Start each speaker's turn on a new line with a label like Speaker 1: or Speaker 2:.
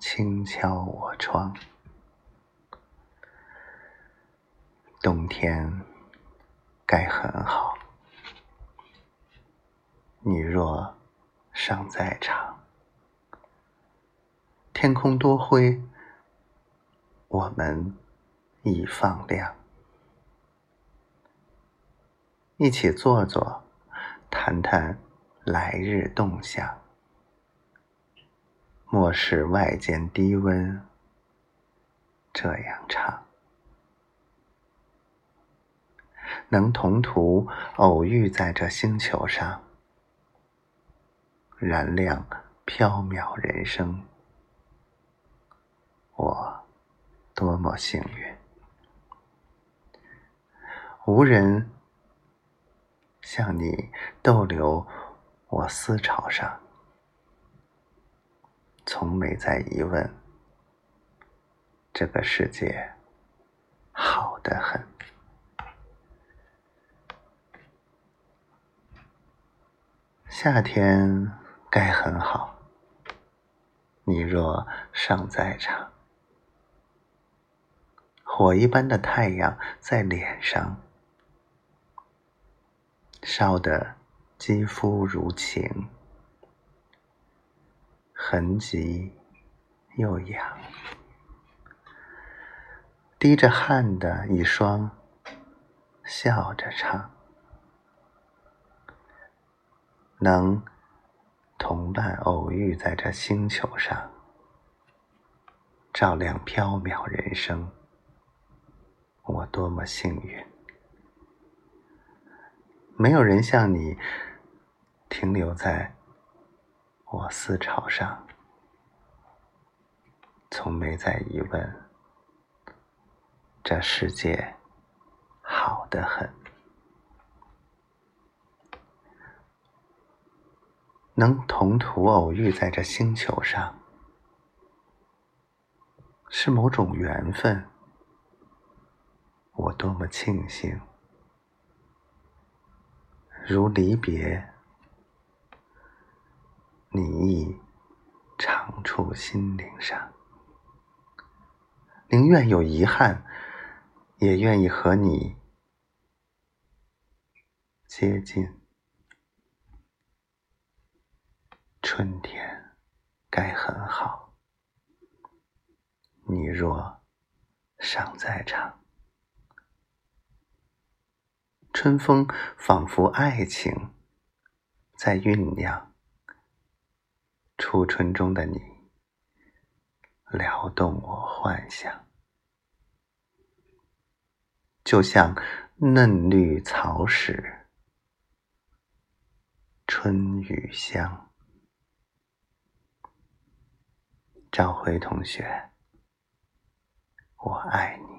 Speaker 1: 轻敲我窗，冬天该很好。你若尚在场，天空多灰，我们已放亮。一起坐坐，谈谈来日动向。莫视外间低温，这样唱。能同途偶遇在这星球上，燃亮飘渺人生，我多么幸运！无人向你逗留我思潮上。从没在疑问，这个世界好得很。夏天该很好，你若尚在场，火一般的太阳在脸上烧得肌肤如情。痕迹又痒，滴着汗的一双，笑着唱，能同伴偶遇在这星球上，照亮飘渺人生，我多么幸运！没有人像你停留在。我思潮上，从没在疑问，这世界好得很。能同途偶遇在这星球上，是某种缘分，我多么庆幸！如离别。你亦长处心灵上，宁愿有遗憾，也愿意和你接近。春天该很好，你若尚在场，春风仿佛爱情在酝酿。初春中的你，撩动我幻想，就像嫩绿草始，春雨香。赵辉同学，我爱你。